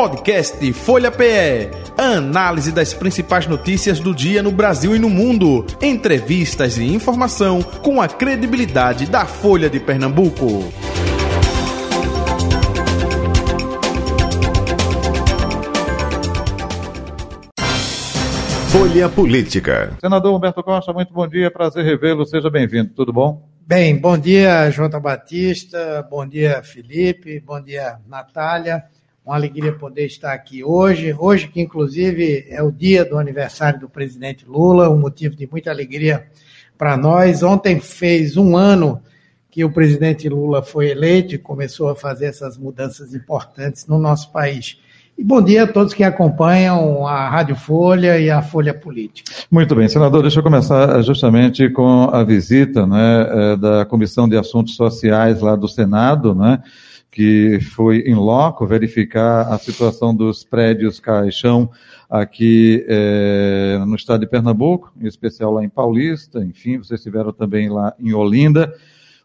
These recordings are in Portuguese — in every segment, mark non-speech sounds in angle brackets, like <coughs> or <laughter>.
Podcast Folha PE. Análise das principais notícias do dia no Brasil e no mundo. Entrevistas e informação com a credibilidade da Folha de Pernambuco. Folha Política. Senador Humberto Costa, muito bom dia, prazer revê-lo, seja bem-vindo, tudo bom? Bem, bom dia, Jota Batista, bom dia, Felipe, bom dia, Natália. Uma alegria poder estar aqui hoje. Hoje, que inclusive é o dia do aniversário do presidente Lula, um motivo de muita alegria para nós. Ontem fez um ano que o presidente Lula foi eleito e começou a fazer essas mudanças importantes no nosso país. E bom dia a todos que acompanham a Rádio Folha e a Folha Política. Muito bem, senador, deixa eu começar justamente com a visita né, eh, da Comissão de Assuntos Sociais lá do Senado, né, que foi em loco verificar a situação dos prédios Caixão aqui eh, no estado de Pernambuco, em especial lá em Paulista, enfim, vocês estiveram também lá em Olinda.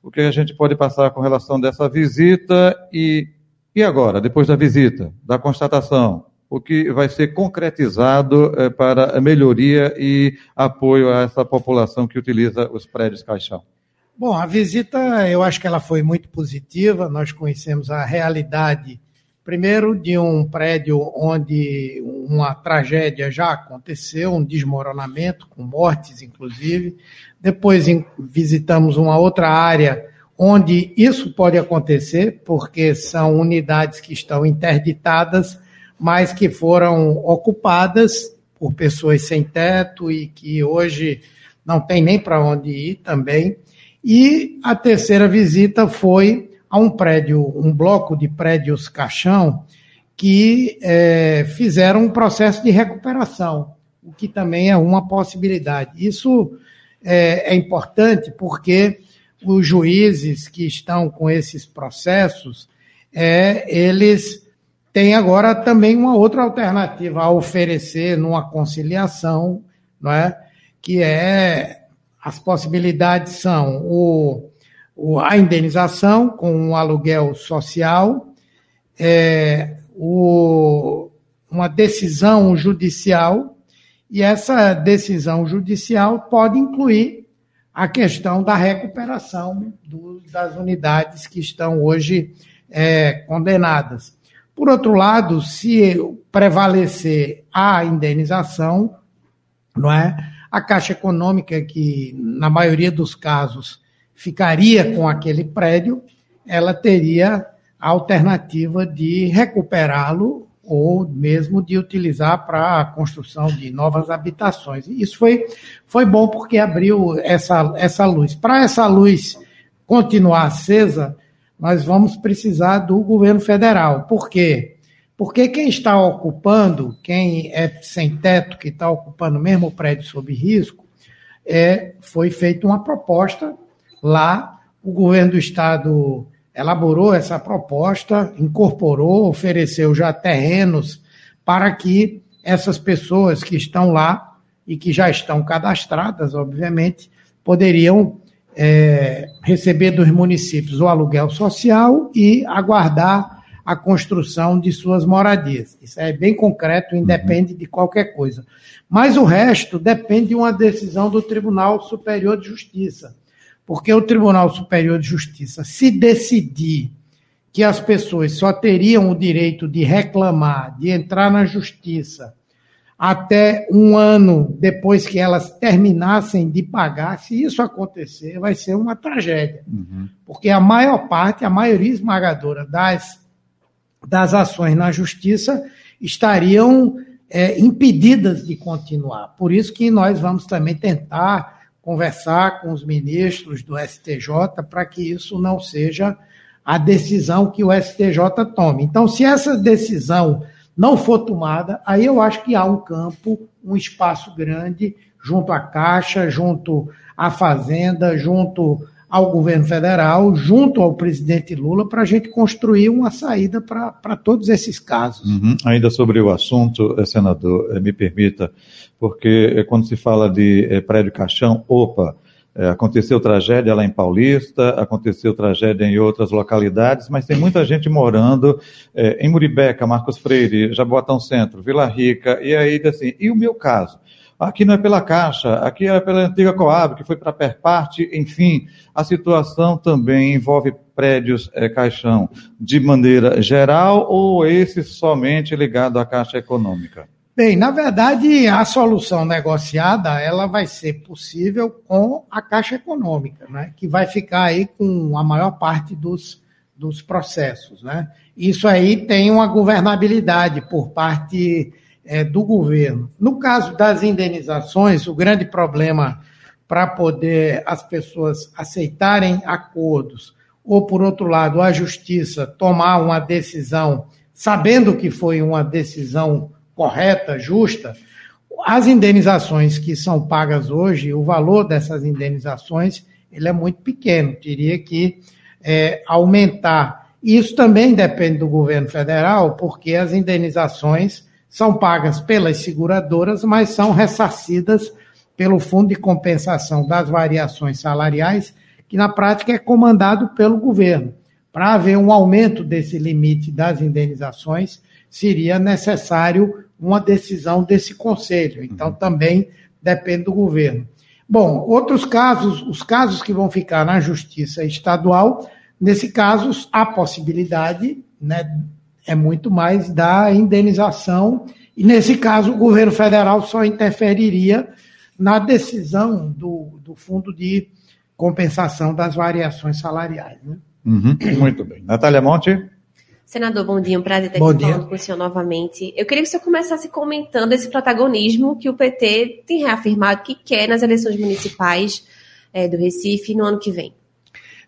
O que a gente pode passar com relação dessa visita e e agora, depois da visita, da constatação, o que vai ser concretizado é, para a melhoria e apoio a essa população que utiliza os prédios caixão? Bom, a visita, eu acho que ela foi muito positiva. Nós conhecemos a realidade, primeiro, de um prédio onde uma tragédia já aconteceu, um desmoronamento, com mortes, inclusive. Depois visitamos uma outra área onde isso pode acontecer, porque são unidades que estão interditadas, mas que foram ocupadas por pessoas sem teto e que hoje não tem nem para onde ir também. E a terceira visita foi a um prédio, um bloco de prédios caixão, que é, fizeram um processo de recuperação, o que também é uma possibilidade. Isso é, é importante porque os juízes que estão com esses processos, é, eles têm agora também uma outra alternativa a oferecer numa conciliação, não é? que é as possibilidades são o, o a indenização com o aluguel social, é, o, uma decisão judicial, e essa decisão judicial pode incluir a questão da recuperação do, das unidades que estão hoje é, condenadas. Por outro lado, se prevalecer a indenização, não é? A Caixa Econômica, que na maioria dos casos ficaria com aquele prédio, ela teria a alternativa de recuperá-lo ou mesmo de utilizar para a construção de novas habitações. Isso foi, foi bom porque abriu essa, essa luz. Para essa luz continuar acesa, nós vamos precisar do governo federal. Por quê? Porque quem está ocupando, quem é sem teto, que está ocupando mesmo o prédio sob risco, é, foi feita uma proposta. Lá, o governo do estado elaborou essa proposta, incorporou, ofereceu já terrenos para que essas pessoas que estão lá e que já estão cadastradas, obviamente, poderiam é, receber dos municípios o aluguel social e aguardar a construção de suas moradias. Isso é bem concreto, independe de qualquer coisa. Mas o resto depende de uma decisão do Tribunal Superior de Justiça porque o Tribunal Superior de Justiça, se decidir que as pessoas só teriam o direito de reclamar, de entrar na justiça, até um ano depois que elas terminassem de pagar, se isso acontecer, vai ser uma tragédia. Uhum. Porque a maior parte, a maioria esmagadora das, das ações na justiça estariam é, impedidas de continuar. Por isso que nós vamos também tentar conversar com os ministros do STJ para que isso não seja a decisão que o STJ tome. Então, se essa decisão não for tomada, aí eu acho que há um campo, um espaço grande junto à Caixa, junto à Fazenda, junto ao governo federal, junto ao presidente Lula, para a gente construir uma saída para todos esses casos. Uhum. Ainda sobre o assunto, eh, senador, eh, me permita, porque eh, quando se fala de prédio caixão, opa, aconteceu tragédia lá em Paulista, aconteceu tragédia em outras localidades, mas tem muita gente morando é, em Muribeca, Marcos Freire, Jaboatão Centro, Vila Rica, e aí assim, e o meu caso? Aqui não é pela Caixa, aqui é pela antiga Coab, que foi para a Perparte, enfim, a situação também envolve prédios é, caixão de maneira geral ou esse somente ligado à Caixa Econômica? Bem, na verdade, a solução negociada ela vai ser possível com a Caixa Econômica, né, que vai ficar aí com a maior parte dos, dos processos. Né? Isso aí tem uma governabilidade por parte é, do governo. No caso das indenizações, o grande problema para poder as pessoas aceitarem acordos, ou, por outro lado, a justiça tomar uma decisão sabendo que foi uma decisão correta, justa, as indenizações que são pagas hoje, o valor dessas indenizações, ele é muito pequeno. Teria que é, aumentar. Isso também depende do governo federal, porque as indenizações são pagas pelas seguradoras, mas são ressarcidas pelo Fundo de Compensação das Variações Salariais, que na prática é comandado pelo governo. Para haver um aumento desse limite das indenizações, seria necessário uma decisão desse conselho. Então, uhum. também depende do governo. Bom, outros casos, os casos que vão ficar na justiça estadual, nesse caso, a possibilidade né, é muito mais da indenização, e nesse caso, o governo federal só interferiria na decisão do, do Fundo de Compensação das Variações Salariais. Né? Uhum, <clears throat> muito bem. Natália Monte. Senador, bom dia, um prazer estar aqui falando com o senhor novamente. Eu queria que o senhor começasse comentando esse protagonismo que o PT tem reafirmado que quer nas eleições municipais é, do Recife no ano que vem.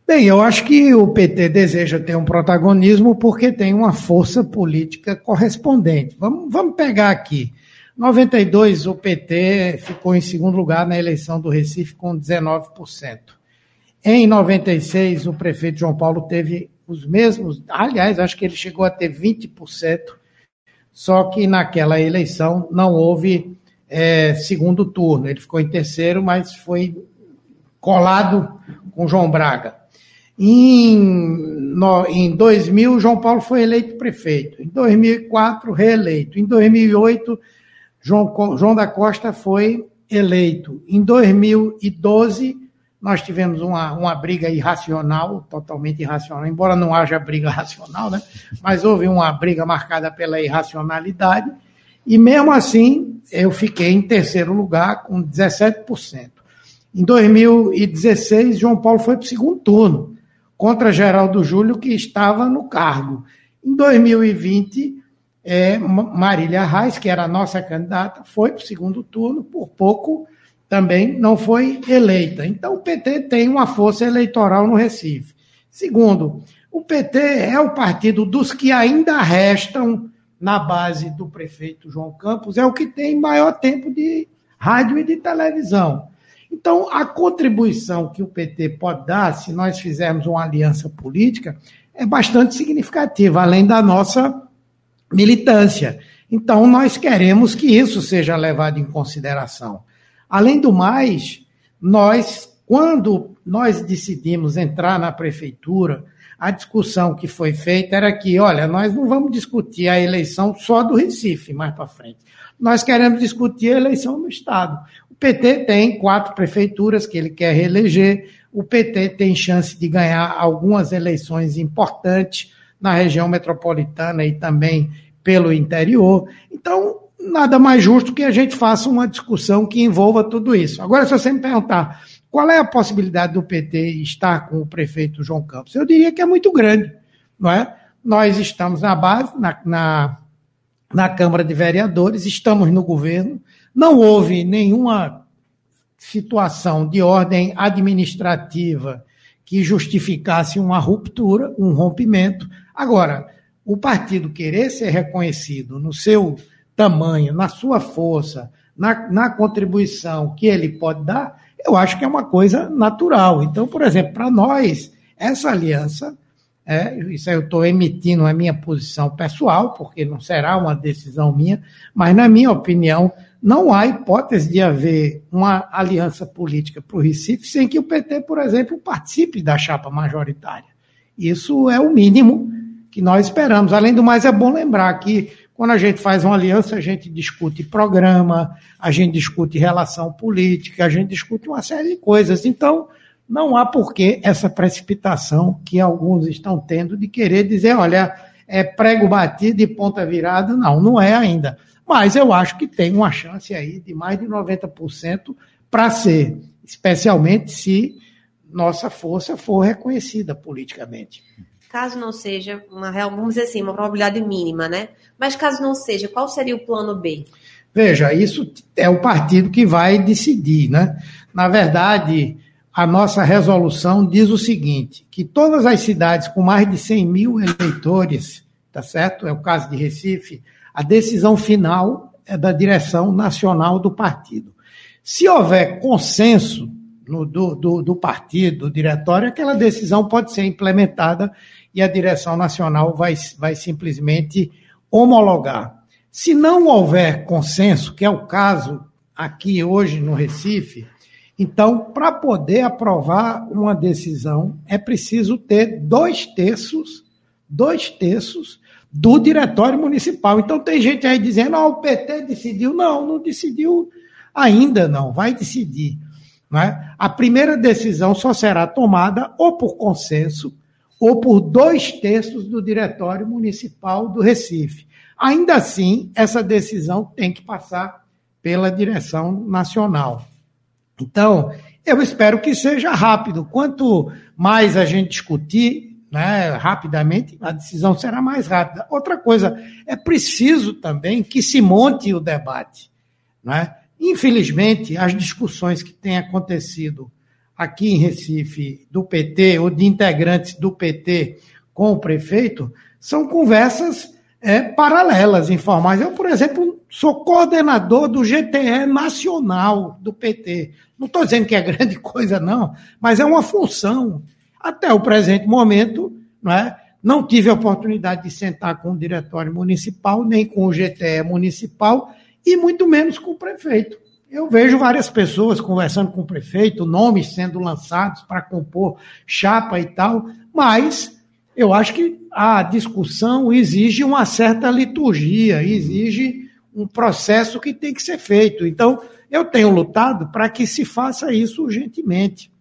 Bem, eu acho que o PT deseja ter um protagonismo porque tem uma força política correspondente. Vamos, vamos pegar aqui. 92, o PT ficou em segundo lugar na eleição do Recife com 19%. Em 96, o prefeito João Paulo teve os mesmos, aliás, acho que ele chegou a ter 20%, só que naquela eleição não houve é, segundo turno. Ele ficou em terceiro, mas foi colado com João Braga. Em, no, em 2000, João Paulo foi eleito prefeito. Em 2004, reeleito. Em 2008, João, João da Costa foi eleito. Em 2012, nós tivemos uma, uma briga irracional, totalmente irracional, embora não haja briga <laughs> racional, né? mas houve uma briga marcada pela irracionalidade, e mesmo assim eu fiquei em terceiro lugar com 17%. Em 2016, João Paulo foi para o segundo turno, contra Geraldo Júlio, que estava no cargo. Em 2020, é, Marília Reis, que era a nossa candidata, foi para o segundo turno, por pouco também não foi eleita. Então, o PT tem uma força eleitoral no Recife. Segundo, o PT é o partido dos que ainda restam na base do prefeito João Campos, é o que tem maior tempo de rádio e de televisão. Então, a contribuição que o PT pode dar, se nós fizermos uma aliança política, é bastante significativa, além da nossa militância. Então, nós queremos que isso seja levado em consideração. Além do mais, nós, quando nós decidimos entrar na prefeitura, a discussão que foi feita era que, olha, nós não vamos discutir a eleição só do Recife mais para frente. Nós queremos discutir a eleição no Estado. O PT tem quatro prefeituras que ele quer reeleger, o PT tem chance de ganhar algumas eleições importantes na região metropolitana e também pelo interior. Então, nada mais justo que a gente faça uma discussão que envolva tudo isso. Agora, se você me perguntar qual é a possibilidade do PT estar com o prefeito João Campos, eu diria que é muito grande, não é? Nós estamos na base, na, na, na Câmara de Vereadores, estamos no governo, não houve nenhuma situação de ordem administrativa que justificasse uma ruptura, um rompimento. Agora, o partido querer ser reconhecido no seu tamanho, na sua força, na, na contribuição que ele pode dar, eu acho que é uma coisa natural. Então, por exemplo, para nós, essa aliança, é, isso eu estou emitindo a minha posição pessoal, porque não será uma decisão minha, mas na minha opinião, não há hipótese de haver uma aliança política para o Recife sem que o PT, por exemplo, participe da chapa majoritária. Isso é o mínimo que nós esperamos. Além do mais, é bom lembrar que quando a gente faz uma aliança, a gente discute programa, a gente discute relação política, a gente discute uma série de coisas. Então, não há por que essa precipitação que alguns estão tendo de querer dizer, olha, é prego batido e ponta virada. Não, não é ainda. Mas eu acho que tem uma chance aí de mais de 90% para ser, especialmente se nossa força for reconhecida politicamente. Caso não seja uma real, vamos dizer assim, uma probabilidade mínima, né? Mas caso não seja, qual seria o plano B? Veja, isso é o partido que vai decidir, né? Na verdade, a nossa resolução diz o seguinte: que todas as cidades com mais de 100 mil eleitores, tá certo? É o caso de Recife, a decisão final é da direção nacional do partido. Se houver consenso no, do, do, do, partido, do diretório, aquela decisão pode ser implementada e a direção nacional vai, vai simplesmente homologar. Se não houver consenso, que é o caso aqui hoje no Recife, então, para poder aprovar uma decisão, é preciso ter dois terços, dois terços do diretório municipal. Então, tem gente aí dizendo, ah, o PT decidiu. Não, não decidiu ainda não, vai decidir. Não é? A primeira decisão só será tomada ou por consenso ou por dois terços do diretório municipal do Recife. Ainda assim, essa decisão tem que passar pela direção nacional. Então, eu espero que seja rápido. Quanto mais a gente discutir, né, rapidamente, a decisão será mais rápida. Outra coisa, é preciso também que se monte o debate. Né? Infelizmente, as discussões que têm acontecido aqui em Recife do PT ou de integrantes do PT com o prefeito são conversas é, paralelas, informais. Eu, por exemplo, sou coordenador do GTE nacional do PT. Não estou dizendo que é grande <laughs> coisa, não, mas é uma função. Até o presente momento, não, é? não tive a oportunidade de sentar com o diretório municipal, nem com o GTE municipal, e muito menos com o prefeito. Eu vejo várias pessoas conversando com o prefeito, nomes sendo lançados para compor chapa e tal, mas eu acho que a discussão exige uma certa liturgia, exige um processo que tem que ser feito. Então, eu tenho lutado para que se faça isso urgentemente.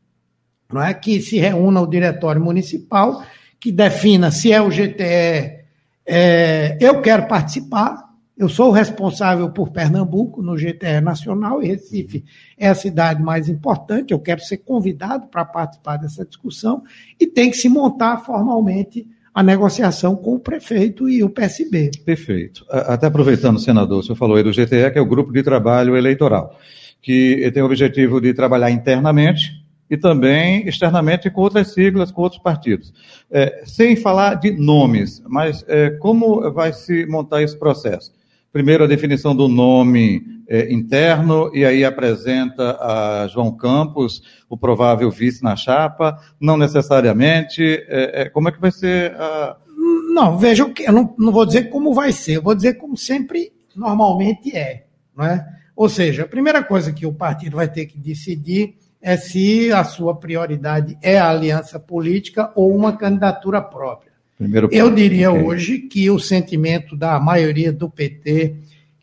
Não é que se reúna o diretório municipal, que defina se é o GTE, é, eu quero participar, eu sou responsável por Pernambuco no GTE Nacional e Recife é a cidade mais importante. Eu quero ser convidado para participar dessa discussão e tem que se montar formalmente a negociação com o prefeito e o PSB. Perfeito. Até aproveitando, senador, o senhor falou aí do GTE, que é o Grupo de Trabalho Eleitoral, que tem o objetivo de trabalhar internamente e também externamente com outras siglas, com outros partidos. É, sem falar de nomes, mas é, como vai se montar esse processo? Primeiro a definição do nome é, interno, e aí apresenta a João Campos, o provável vice na chapa, não necessariamente. É, é, como é que vai ser a. Não, veja, eu não, não vou dizer como vai ser, eu vou dizer como sempre normalmente é. Não é? Ou seja, a primeira coisa que o partido vai ter que decidir é se a sua prioridade é a aliança política ou uma candidatura própria. Primeiro Eu diria okay. hoje que o sentimento da maioria do PT,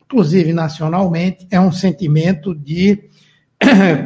inclusive nacionalmente, é um sentimento de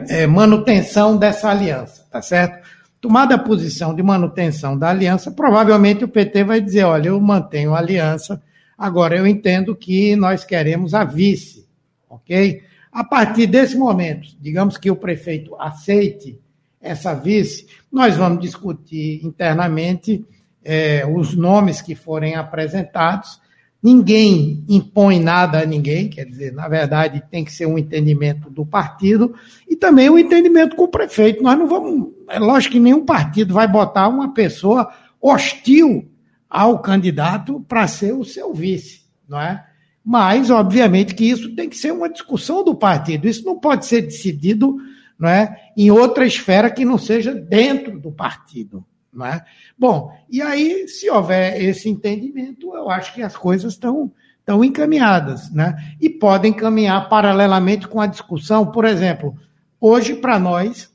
é, <coughs> manutenção dessa aliança, tá certo? Tomada a posição de manutenção da aliança, provavelmente o PT vai dizer: olha, eu mantenho a aliança, agora eu entendo que nós queremos a vice, ok? A partir desse momento, digamos que o prefeito aceite essa vice, nós vamos discutir internamente é, os nomes que forem apresentados. Ninguém impõe nada a ninguém, quer dizer, na verdade tem que ser um entendimento do partido e também um entendimento com o prefeito. Nós não vamos, é lógico que nenhum partido vai botar uma pessoa hostil ao candidato para ser o seu vice, não é? Mas, obviamente, que isso tem que ser uma discussão do partido. Isso não pode ser decidido não é, em outra esfera que não seja dentro do partido. É? Bom, e aí, se houver esse entendimento, eu acho que as coisas estão estão encaminhadas, né? E podem caminhar paralelamente com a discussão. Por exemplo, hoje, para nós,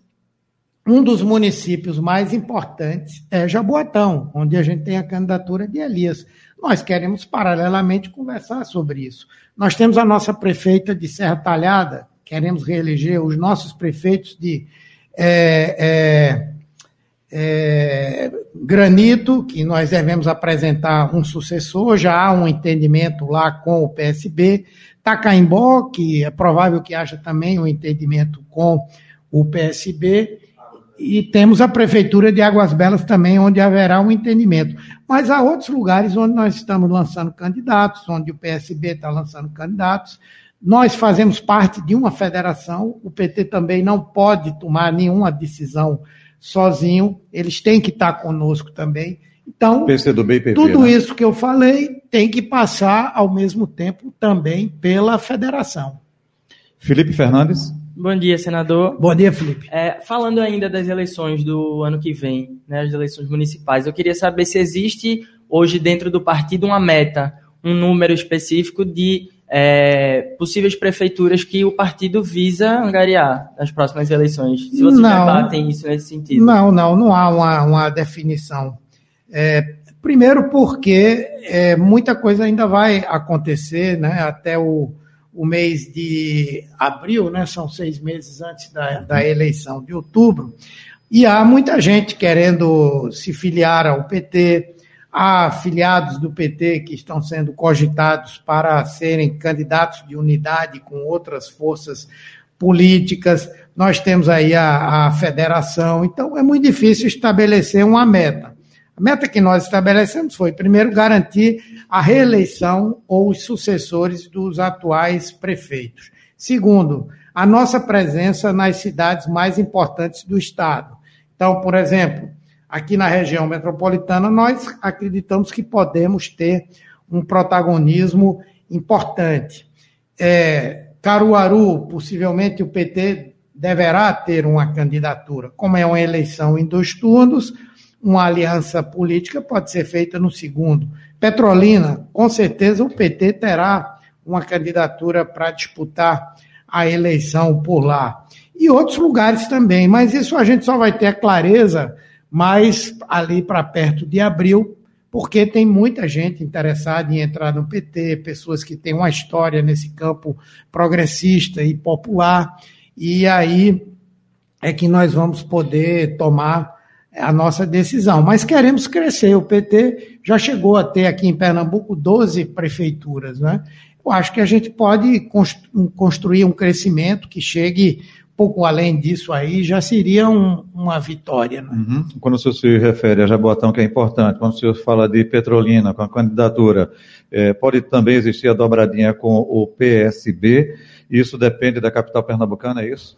um dos municípios mais importantes é Jaboatão, onde a gente tem a candidatura de Elias. Nós queremos, paralelamente, conversar sobre isso. Nós temos a nossa prefeita de Serra Talhada, queremos reeleger os nossos prefeitos de é, é, é, Granito, que nós devemos apresentar um sucessor, já há um entendimento lá com o PSB. Tacaimbó, que é provável que haja também um entendimento com o PSB. E temos a Prefeitura de Águas Belas também, onde haverá um entendimento. Mas há outros lugares onde nós estamos lançando candidatos, onde o PSB está lançando candidatos. Nós fazemos parte de uma federação, o PT também não pode tomar nenhuma decisão sozinho, eles têm que estar conosco também. Então, PCdoB, tudo né? isso que eu falei tem que passar ao mesmo tempo também pela federação. Felipe Fernandes. Bom dia, senador. Bom dia, Felipe. É, falando ainda das eleições do ano que vem, né, as eleições municipais, eu queria saber se existe hoje dentro do partido uma meta, um número específico de é, possíveis prefeituras que o partido visa angariar nas próximas eleições. Se vocês não, debatem isso nesse sentido. Não, não, não há uma, uma definição. É, primeiro porque é, muita coisa ainda vai acontecer, né, até o, o mês de abril, né, são seis meses antes da, da eleição de outubro, e há muita gente querendo se filiar ao PT, Há filiados do PT que estão sendo cogitados para serem candidatos de unidade com outras forças políticas. Nós temos aí a, a federação. Então, é muito difícil estabelecer uma meta. A meta que nós estabelecemos foi, primeiro, garantir a reeleição ou os sucessores dos atuais prefeitos. Segundo, a nossa presença nas cidades mais importantes do Estado. Então, por exemplo, aqui na região metropolitana, nós acreditamos que podemos ter um protagonismo importante. É, Caruaru, possivelmente o PT deverá ter uma candidatura. Como é uma eleição em dois turnos, uma aliança política pode ser feita no segundo. Petrolina, com certeza o PT terá uma candidatura para disputar a eleição por lá. E outros lugares também, mas isso a gente só vai ter a clareza mas ali para perto de abril, porque tem muita gente interessada em entrar no PT, pessoas que têm uma história nesse campo progressista e popular, e aí é que nós vamos poder tomar a nossa decisão. Mas queremos crescer. O PT já chegou a ter aqui em Pernambuco 12 prefeituras, né? Eu acho que a gente pode construir um crescimento que chegue pouco além disso aí, já seria um, uma vitória. Né? Uhum. Quando o senhor se refere a Jaboatão, que é importante, quando o senhor fala de Petrolina, com a candidatura, é, pode também existir a dobradinha com o PSB, isso depende da capital pernambucana, é isso?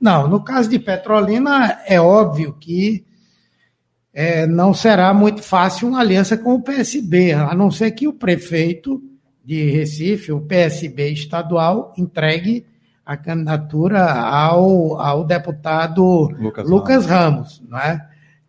Não, no caso de Petrolina, é óbvio que é, não será muito fácil uma aliança com o PSB, a não ser que o prefeito de Recife, o PSB estadual, entregue a candidatura ao, ao deputado Lucas, Lucas Ramos. Ramos, não é?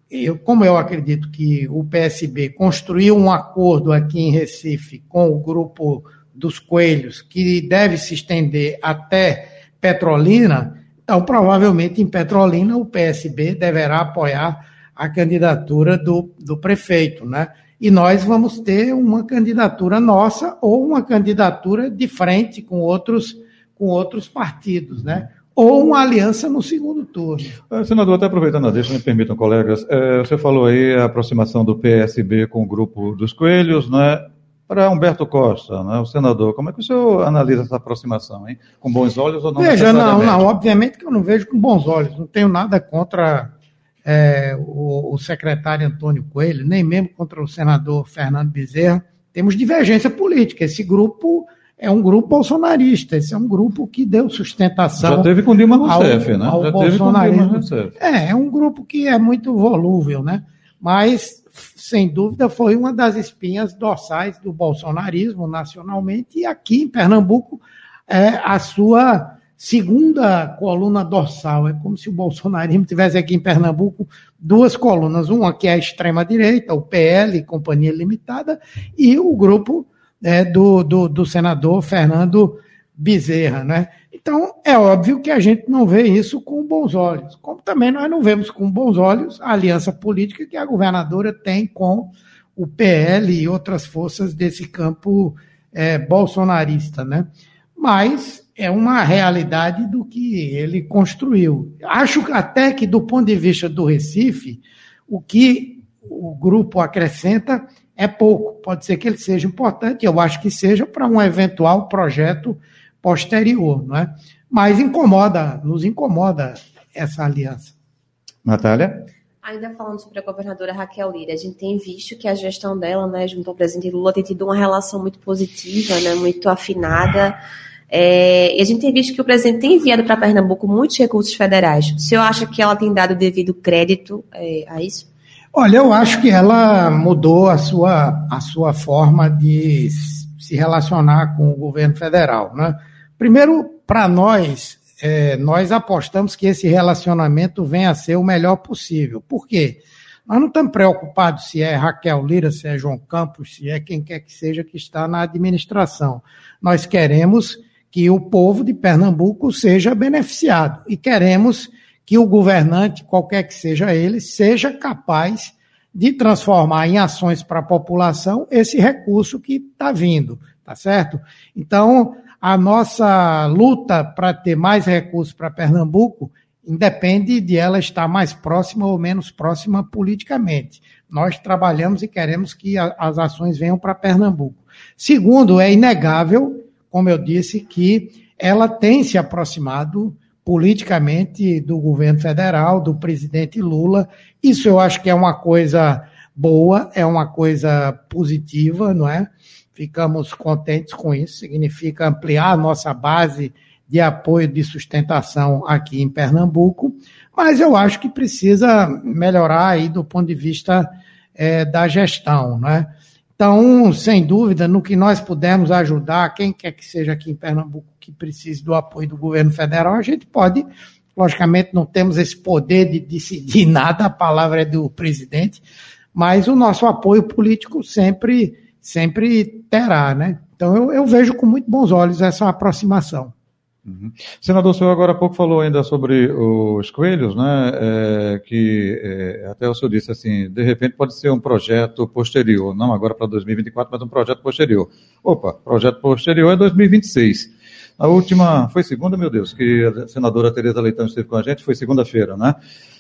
Eu, como eu acredito que o PSB construiu um acordo aqui em Recife com o grupo dos Coelhos, que deve se estender até Petrolina, então provavelmente em Petrolina o PSB deverá apoiar a candidatura do, do prefeito, né? E nós vamos ter uma candidatura nossa ou uma candidatura de frente com outros com outros partidos, né? Ou uma aliança no segundo turno. É, senador, até aproveitando a deixa, me permitam, colegas, é, você falou aí a aproximação do PSB com o grupo dos Coelhos, né? Para Humberto Costa, né, o senador, como é que o senhor analisa essa aproximação, hein? Com bons olhos ou não? Veja, não, não, obviamente que eu não vejo com bons olhos, não tenho nada contra é, o, o, secretário Antônio Coelho, nem mesmo contra o senador Fernando Bezerra. Temos divergência política. Esse grupo é um grupo bolsonarista, esse é um grupo que deu sustentação. Já teve com Dilma Rousseff, ao, né? Ao Já bolsonarismo. É, é um grupo que é muito volúvel, né? Mas, sem dúvida, foi uma das espinhas dorsais do bolsonarismo nacionalmente, e aqui em Pernambuco é a sua segunda coluna dorsal. É como se o bolsonarismo tivesse aqui em Pernambuco duas colunas, uma que é a extrema-direita, o PL, Companhia Limitada, e o grupo é, do, do, do senador Fernando Bezerra, né? Então, é óbvio que a gente não vê isso com bons olhos, como também nós não vemos com bons olhos a aliança política que a governadora tem com o PL e outras forças desse campo é, bolsonarista, né? Mas é uma realidade do que ele construiu. Acho até que, do ponto de vista do Recife, o que o grupo acrescenta é pouco. Pode ser que ele seja importante, eu acho que seja para um eventual projeto posterior, não é? Mas incomoda, nos incomoda essa aliança. Natália? Ainda falando sobre a governadora Raquel Lira, a gente tem visto que a gestão dela, né, junto ao presidente Lula, tem tido uma relação muito positiva, né, muito afinada. É, e a gente tem visto que o presidente tem enviado para Pernambuco muitos recursos federais. O senhor acha que ela tem dado devido crédito é, a isso? Olha, eu acho que ela mudou a sua, a sua forma de se relacionar com o governo federal. Né? Primeiro, para nós, é, nós apostamos que esse relacionamento venha a ser o melhor possível. Por quê? Nós não estamos preocupados se é Raquel Lira, se é João Campos, se é quem quer que seja que está na administração. Nós queremos que o povo de Pernambuco seja beneficiado e queremos que o governante, qualquer que seja ele, seja capaz de transformar em ações para a população esse recurso que está vindo, tá certo? Então, a nossa luta para ter mais recursos para Pernambuco independe de ela estar mais próxima ou menos próxima politicamente. Nós trabalhamos e queremos que as ações venham para Pernambuco. Segundo, é inegável, como eu disse, que ela tem se aproximado politicamente do governo federal, do presidente Lula. Isso eu acho que é uma coisa boa, é uma coisa positiva, não é? ficamos contentes com isso, significa ampliar a nossa base de apoio de sustentação aqui em Pernambuco, mas eu acho que precisa melhorar aí do ponto de vista é, da gestão, né? Então, sem dúvida, no que nós pudermos ajudar, quem quer que seja aqui em Pernambuco que precise do apoio do governo federal, a gente pode, logicamente, não temos esse poder de decidir <laughs> nada, a palavra é do presidente, mas o nosso apoio político sempre sempre terá, né? Então eu, eu vejo com muito bons olhos essa aproximação. Uhum. Senador, o senhor agora há pouco falou ainda sobre os coelhos, né? É, que é, até o senhor disse assim, de repente pode ser um projeto posterior, não agora para 2024, mas um projeto posterior. Opa, projeto posterior é 2026. A última, foi segunda, meu Deus, que a senadora Tereza Leitão esteve com a gente, foi segunda-feira, né?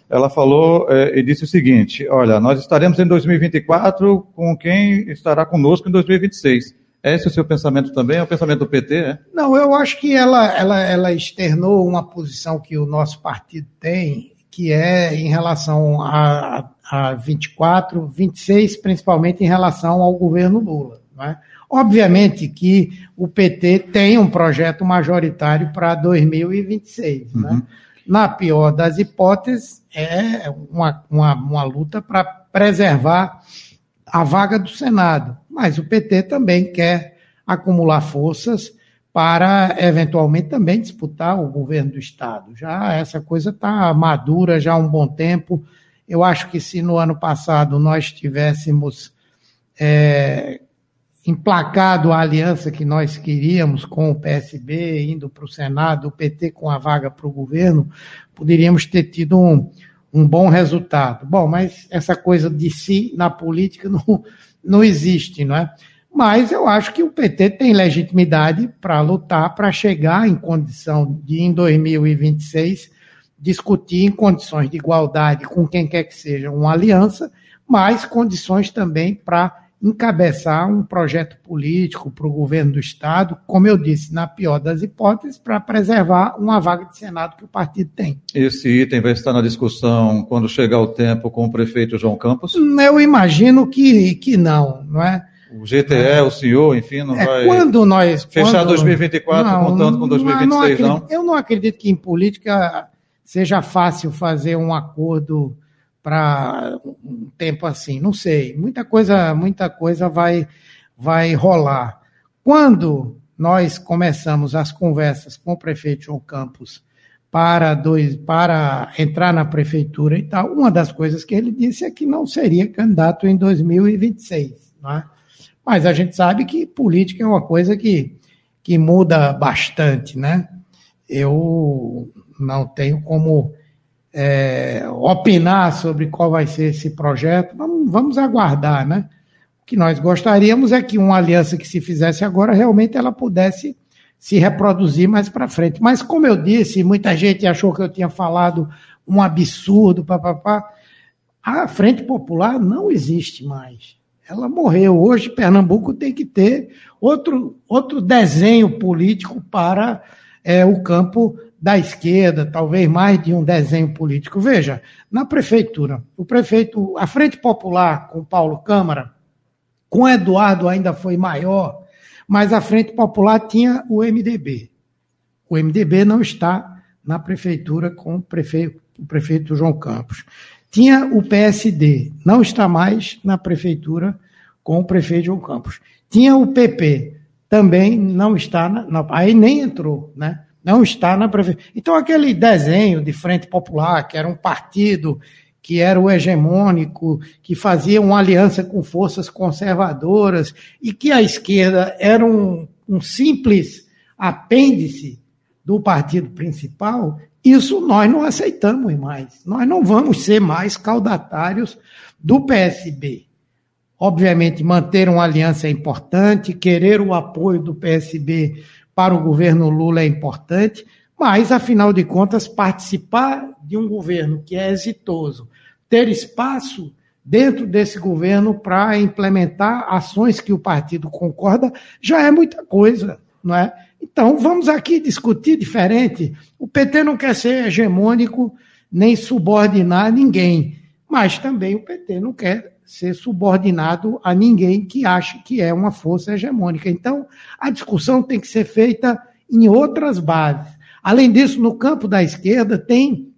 ela falou é, e disse o seguinte: olha, nós estaremos em 2024 com quem estará conosco em 2026. É esse o seu pensamento também? É o pensamento do PT? É? Não, eu acho que ela, ela, ela externou uma posição que o nosso partido tem, que é em relação a, a 24, 26, principalmente em relação ao governo Lula. Não é? Obviamente que o PT tem um projeto majoritário para 2026. Uhum. Né? Na pior das hipóteses, é uma, uma, uma luta para preservar a vaga do Senado. Mas o PT também quer acumular forças para, eventualmente, também disputar o governo do Estado. Já essa coisa está madura já há um bom tempo. Eu acho que se no ano passado nós tivéssemos é, emplacado a aliança que nós queríamos com o PSB, indo para o Senado, o PT com a vaga para o governo, poderíamos ter tido um, um bom resultado. Bom, mas essa coisa de si na política <laughs> não, não existe, não é? Mas eu acho que o PT tem legitimidade para lutar, para chegar em condição de, em 2026, discutir em condições de igualdade com quem quer que seja uma aliança, mas condições também para encabeçar um projeto político para o governo do Estado, como eu disse, na pior das hipóteses, para preservar uma vaga de Senado que o partido tem. Esse item vai estar na discussão quando chegar o tempo com o prefeito João Campos? Eu imagino que, que não, não é? O GTE, é. o senhor, enfim, não é, vai quando nós, fechar quando, 2024 não, contando com 2026, não, acredito, não? Eu não acredito que em política seja fácil fazer um acordo para um tempo assim, não sei. Muita coisa, muita coisa vai vai rolar. Quando nós começamos as conversas com o prefeito João Campos para dois para entrar na prefeitura e tal, uma das coisas que ele disse é que não seria candidato em 2026. Não é? Mas a gente sabe que política é uma coisa que, que muda bastante, né? Eu não tenho como é, opinar sobre qual vai ser esse projeto. Vamos, vamos aguardar, né? O que nós gostaríamos é que uma aliança que se fizesse agora realmente ela pudesse se reproduzir mais para frente. Mas como eu disse, muita gente achou que eu tinha falado um absurdo, papapá. A Frente Popular não existe mais. Ela morreu. Hoje, Pernambuco tem que ter outro, outro desenho político para é, o campo da esquerda, talvez mais de um desenho político. Veja, na prefeitura, o prefeito, a Frente Popular com Paulo Câmara, com Eduardo ainda foi maior, mas a Frente Popular tinha o MDB. O MDB não está na prefeitura com o prefeito, o prefeito João Campos. Tinha o PSD, não está mais na prefeitura com o prefeito João Campos. Tinha o PP, também não está, na, na, aí nem entrou, né? Não está na prefeitura. Então, aquele desenho de Frente Popular, que era um partido que era o hegemônico, que fazia uma aliança com forças conservadoras e que a esquerda era um, um simples apêndice do partido principal, isso nós não aceitamos mais. Nós não vamos ser mais caudatários do PSB. Obviamente, manter uma aliança é importante, querer o apoio do PSB para o governo Lula é importante, mas, afinal de contas, participar de um governo que é exitoso, ter espaço dentro desse governo para implementar ações que o partido concorda, já é muita coisa, não é? Então, vamos aqui discutir diferente. O PT não quer ser hegemônico nem subordinar ninguém, mas também o PT não quer ser subordinado a ninguém que ache que é uma força hegemônica. Então, a discussão tem que ser feita em outras bases. Além disso, no campo da esquerda, tem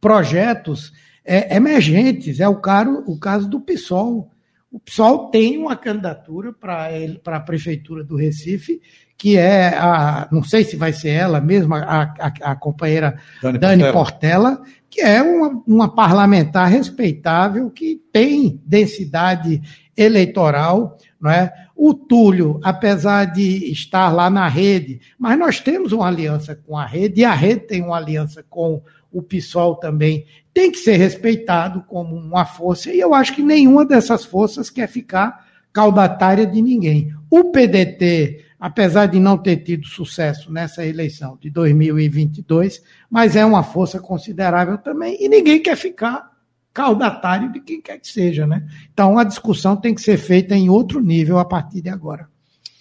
projetos é, emergentes. É o, o caso do PSOL. O PSOL tem uma candidatura para a Prefeitura do Recife que é a, não sei se vai ser ela mesma, a, a, a companheira Dani, Dani Portela. Portela, que é uma, uma parlamentar respeitável, que tem densidade eleitoral, não é? O Túlio, apesar de estar lá na rede, mas nós temos uma aliança com a rede, e a rede tem uma aliança com o PSOL também, tem que ser respeitado como uma força, e eu acho que nenhuma dessas forças quer ficar caudatária de ninguém. O PDT apesar de não ter tido sucesso nessa eleição de 2022, mas é uma força considerável também, e ninguém quer ficar caudatário de quem quer que seja, né? Então a discussão tem que ser feita em outro nível a partir de agora.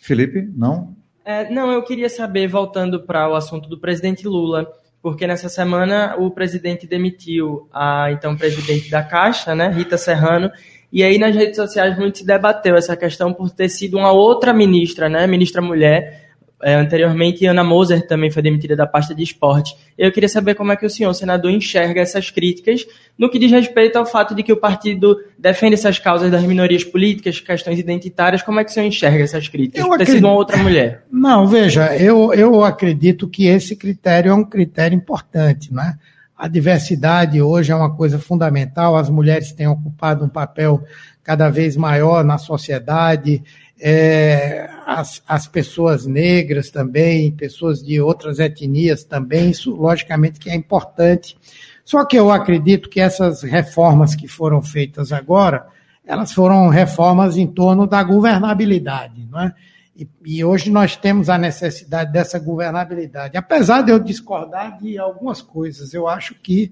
Felipe, não? É, não, eu queria saber, voltando para o assunto do presidente Lula, porque nessa semana o presidente demitiu a então presidente da Caixa, né, Rita Serrano, e aí nas redes sociais muito se debateu essa questão por ter sido uma outra ministra, né, ministra mulher. É, anteriormente, Ana Moser também foi demitida da pasta de esporte. Eu queria saber como é que o senhor, senador, enxerga essas críticas no que diz respeito ao fato de que o partido defende essas causas das minorias políticas, questões identitárias. Como é que o senhor enxerga essas críticas? Eu por ter acredito... sido uma outra mulher. <laughs> Não, veja, eu, eu acredito que esse critério é um critério importante, né? A diversidade hoje é uma coisa fundamental, as mulheres têm ocupado um papel cada vez maior na sociedade, é, as, as pessoas negras também, pessoas de outras etnias também, isso logicamente que é importante. Só que eu acredito que essas reformas que foram feitas agora, elas foram reformas em torno da governabilidade, não é? E, e, hoje nós temos a necessidade dessa governabilidade. Apesar de eu discordar de algumas coisas, eu acho que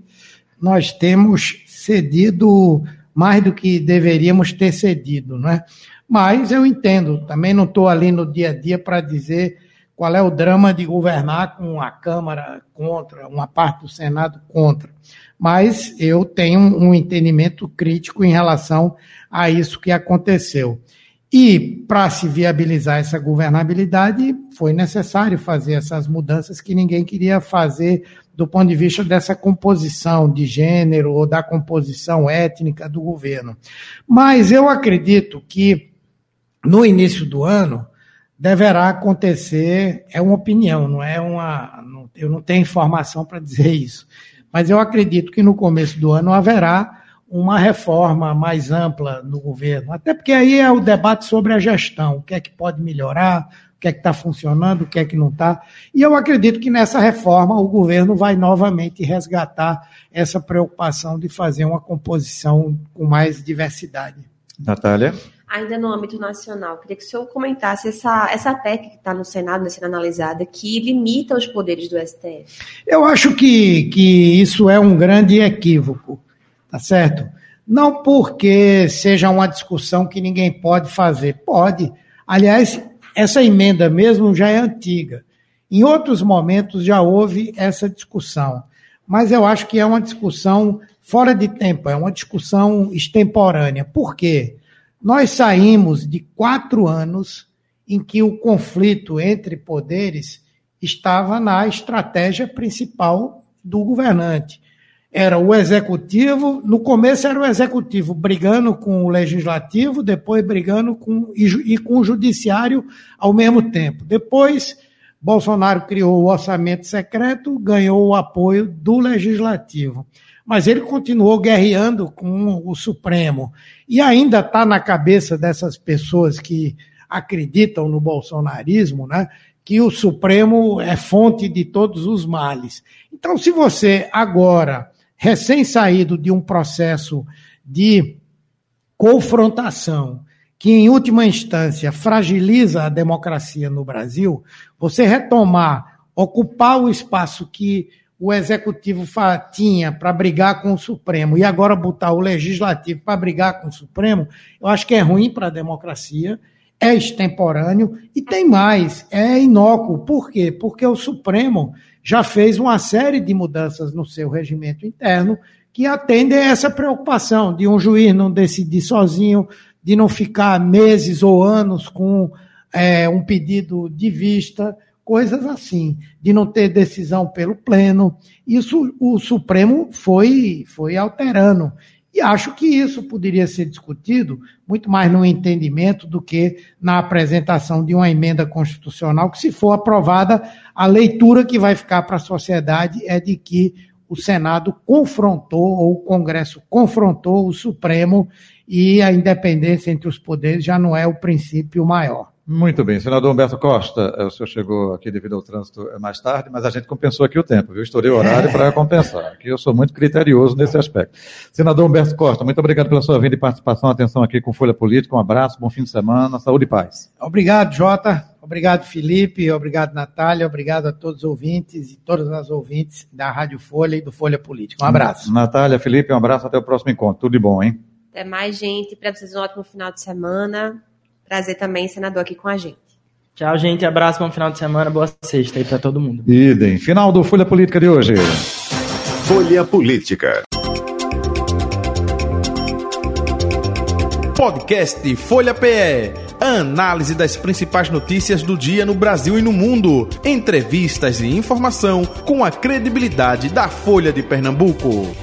nós temos cedido mais do que deveríamos ter cedido, não é? Mas eu entendo, também não estou ali no dia a dia para dizer qual é o drama de governar com a Câmara contra, uma parte do Senado contra. Mas eu tenho um entendimento crítico em relação a isso que aconteceu. E para se viabilizar essa governabilidade, foi necessário fazer essas mudanças que ninguém queria fazer do ponto de vista dessa composição de gênero ou da composição étnica do governo. Mas eu acredito que no início do ano deverá acontecer, é uma opinião, não é uma. Eu não tenho informação para dizer isso, mas eu acredito que no começo do ano haverá uma reforma mais ampla no governo. Até porque aí é o debate sobre a gestão, o que é que pode melhorar, o que é que está funcionando, o que é que não está. E eu acredito que nessa reforma o governo vai novamente resgatar essa preocupação de fazer uma composição com mais diversidade. Natália? Ainda no âmbito nacional, queria que o senhor comentasse essa, essa PEC que está no Senado, né, sendo analisada, que limita os poderes do STF. Eu acho que, que isso é um grande equívoco, tá certo? Não porque seja uma discussão que ninguém pode fazer. Pode. Aliás, essa emenda mesmo já é antiga. Em outros momentos já houve essa discussão. Mas eu acho que é uma discussão fora de tempo, é uma discussão extemporânea. Por quê? Nós saímos de quatro anos em que o conflito entre poderes estava na estratégia principal do governante. Era o executivo, no começo era o executivo brigando com o legislativo, depois brigando com e, com o judiciário ao mesmo tempo. Depois, Bolsonaro criou o orçamento secreto, ganhou o apoio do legislativo mas ele continuou guerreando com o Supremo. E ainda está na cabeça dessas pessoas que acreditam no bolsonarismo, né? Que o Supremo é fonte de todos os males. Então, se você agora, recém-saído de um processo de confrontação, que em última instância fragiliza a democracia no Brasil, você retomar, ocupar o espaço que o executivo tinha para brigar com o Supremo e agora botar o legislativo para brigar com o Supremo, eu acho que é ruim para a democracia, é extemporâneo e tem mais, é inócuo. Por quê? Porque o Supremo já fez uma série de mudanças no seu regimento interno que atendem a essa preocupação de um juiz não decidir sozinho, de não ficar meses ou anos com é, um pedido de vista coisas assim, de não ter decisão pelo pleno. Isso o Supremo foi, foi alterando. E acho que isso poderia ser discutido muito mais no entendimento do que na apresentação de uma emenda constitucional, que, se for aprovada, a leitura que vai ficar para a sociedade é de que o Senado confrontou, ou o Congresso confrontou o Supremo, e a independência entre os poderes já não é o princípio maior. Muito bem. Senador Humberto Costa, eh, o senhor chegou aqui devido ao trânsito eh, mais tarde, mas a gente compensou aqui o tempo, viu? Estourei o horário para compensar. <laughs> Aqui eu sou muito criterioso nesse aspecto. Senador Humberto Costa, muito obrigado pela sua vinda e participação. Atenção aqui com Folha Política. Um abraço, bom fim de semana, saúde e paz. Obrigado, Jota. Obrigado, Felipe. Obrigado, Natália. Obrigado a todos os ouvintes e todas as ouvintes da Rádio Folha e do Folha Política. Um abraço. Natália, Felipe, um abraço. Até o próximo encontro. Tudo de bom, hein? Até mais, gente. Para vocês um ótimo final de semana. Prazer também, senador, aqui com a gente. Tchau, gente. Abraço, bom final de semana. Boa sexta aí para todo mundo. Idem. Final do Folha Política de hoje. Folha Política. Podcast Folha PE. Análise das principais notícias do dia no Brasil e no mundo. Entrevistas e informação com a credibilidade da Folha de Pernambuco.